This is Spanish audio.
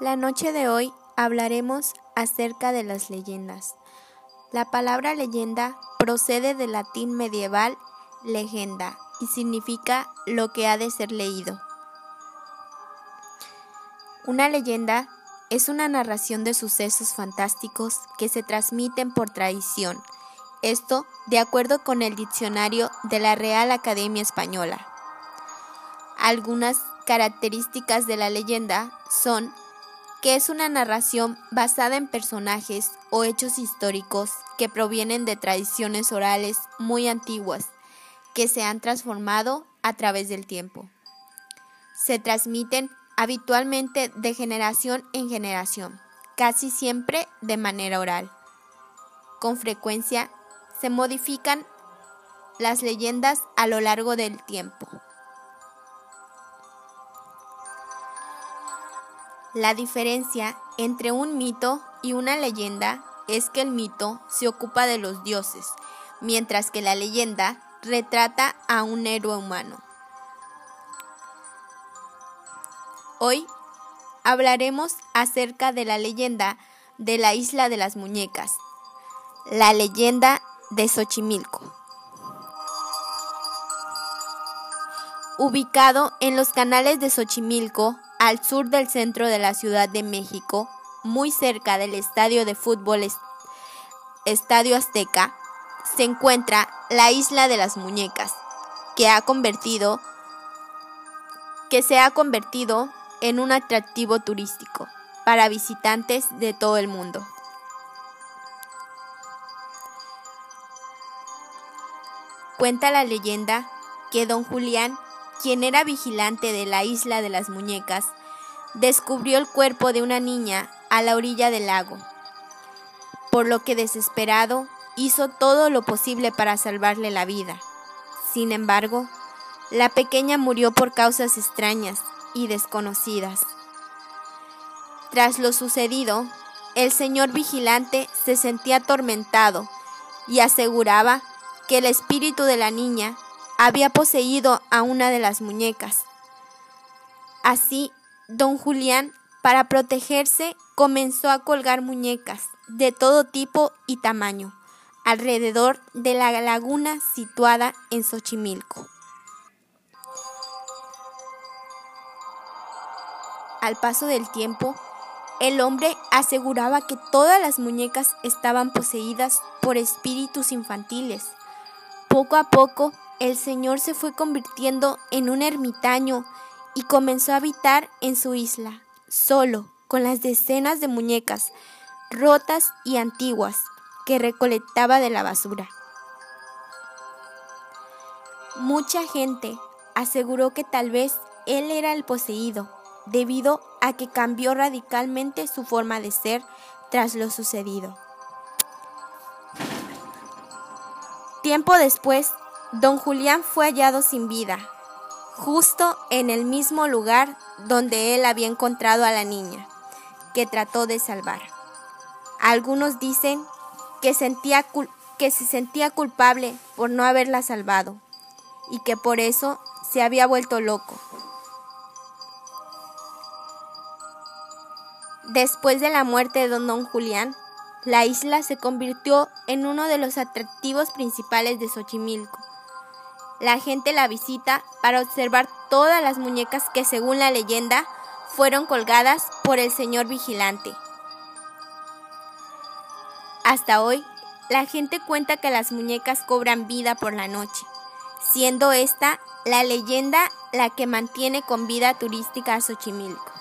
La noche de hoy hablaremos acerca de las leyendas. La palabra leyenda procede del latín medieval legenda y significa lo que ha de ser leído. Una leyenda es una narración de sucesos fantásticos que se transmiten por tradición. Esto de acuerdo con el diccionario de la Real Academia Española. Algunas características de la leyenda son que es una narración basada en personajes o hechos históricos que provienen de tradiciones orales muy antiguas que se han transformado a través del tiempo. Se transmiten habitualmente de generación en generación, casi siempre de manera oral. Con frecuencia se modifican las leyendas a lo largo del tiempo. La diferencia entre un mito y una leyenda es que el mito se ocupa de los dioses, mientras que la leyenda retrata a un héroe humano. Hoy hablaremos acerca de la leyenda de la isla de las muñecas, la leyenda de Xochimilco. Ubicado en los canales de Xochimilco, al sur del centro de la Ciudad de México, muy cerca del estadio de fútbol Estadio Azteca, se encuentra la Isla de las Muñecas, que ha convertido que se ha convertido en un atractivo turístico para visitantes de todo el mundo. Cuenta la leyenda que don Julián quien era vigilante de la isla de las muñecas, descubrió el cuerpo de una niña a la orilla del lago, por lo que desesperado hizo todo lo posible para salvarle la vida. Sin embargo, la pequeña murió por causas extrañas y desconocidas. Tras lo sucedido, el señor vigilante se sentía atormentado y aseguraba que el espíritu de la niña había poseído a una de las muñecas. Así, don Julián, para protegerse, comenzó a colgar muñecas de todo tipo y tamaño alrededor de la laguna situada en Xochimilco. Al paso del tiempo, el hombre aseguraba que todas las muñecas estaban poseídas por espíritus infantiles. Poco a poco el Señor se fue convirtiendo en un ermitaño y comenzó a habitar en su isla, solo, con las decenas de muñecas rotas y antiguas que recolectaba de la basura. Mucha gente aseguró que tal vez él era el poseído, debido a que cambió radicalmente su forma de ser tras lo sucedido. Tiempo después, Don Julián fue hallado sin vida, justo en el mismo lugar donde él había encontrado a la niña, que trató de salvar. Algunos dicen que, sentía que se sentía culpable por no haberla salvado y que por eso se había vuelto loco. Después de la muerte de don, don Julián, la isla se convirtió en uno de los atractivos principales de Xochimilco la gente la visita para observar todas las muñecas que según la leyenda fueron colgadas por el señor vigilante. Hasta hoy, la gente cuenta que las muñecas cobran vida por la noche, siendo esta la leyenda la que mantiene con vida turística a Xochimilco.